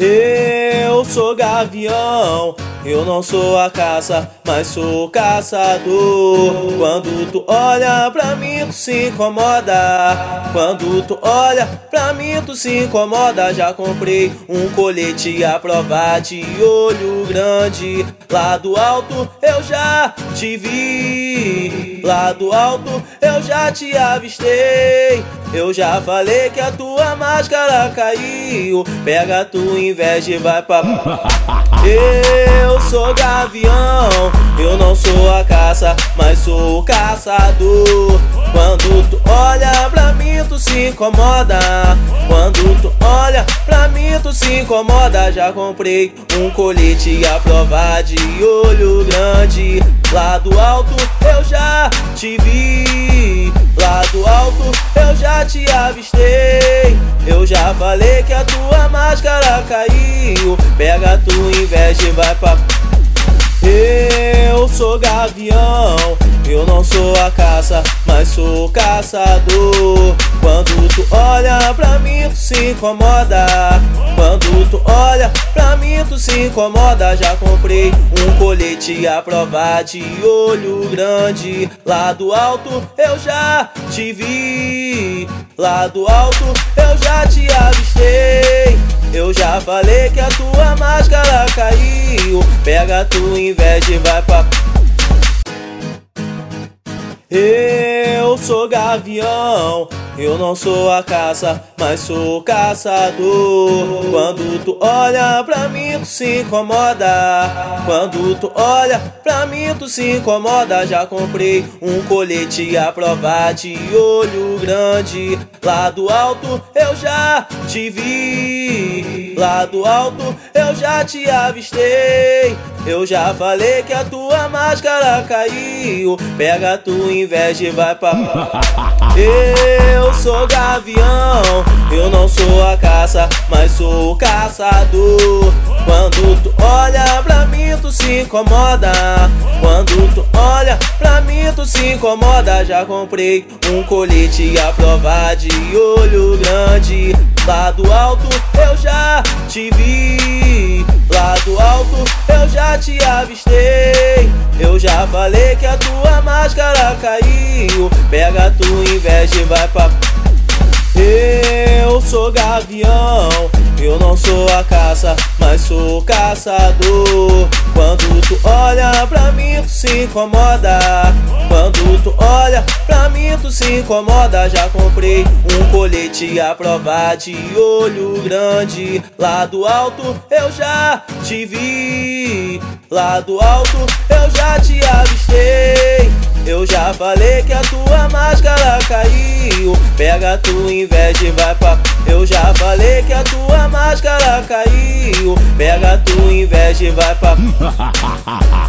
Eu sou gavião, eu não sou a caça, mas sou caçador. Quando tu olha pra mim, tu se incomoda. Quando tu olha pra mim, tu se incomoda. Já comprei um colete à prova de olho grande. Lá do alto eu já te vi. Lá do alto eu já te avistei. Eu já falei que a tua máscara caiu. Pega a tua inveja e vai pra. Eu sou gavião, eu não sou a caça, mas sou o caçador. Quando tu olha pra mim, tu se incomoda. Quando tu olha pra mim, tu se incomoda. Já comprei um colete à prova de olho grande. Lá do alto eu já te vi. Lá do alto eu já te avistei. Eu já falei que a tua caiu. Pega a tua inveja e vai pra. Eu sou gavião, eu não sou a caça, mas sou caçador. Quando tu olha pra mim, tu se incomoda. Quando tu olha pra mim, tu se incomoda. Já comprei um colete à prova de olho grande. Lá do alto eu já te vi. Lá do alto eu já te avistei. Eu já falei que a tua máscara caiu. Pega a tua inveja e vai pra. Eu sou gavião, eu não sou a caça, mas sou caçador. Quando tu olha pra mim, tu se incomoda. Quando tu olha pra mim, tu se incomoda. Já comprei um colete à prova de olho grande. Lá do alto eu já te vi. Lá do alto eu já te avistei. Eu já falei que a tua máscara caiu. Pega a tua inveja e vai pra. Eu sou gavião, eu não sou a caça, mas sou o caçador. Quando tu olha pra mim, tu se incomoda. Quando tu olha pra mim, tu se incomoda. Já comprei um colete à prova de olho grande. Lá do alto eu já te vi. Lá do alto eu já te avistei. Eu já falei que a tua máscara caiu. Pega tua inveja e vai pra. Eu sou gavião, eu não sou a caça, mas sou caçador. Quando tu olha pra mim, tu se incomoda. Quando tu olha pra tu se incomoda. Já comprei um colete à prova de olho grande. Lá do alto eu já te vi. Lá do alto eu já te avistei. Eu já falei que a tua máscara caiu. Pega a tua inveja e vai pra. Eu já falei que a tua máscara caiu. Pega a tua inveja e vai pra.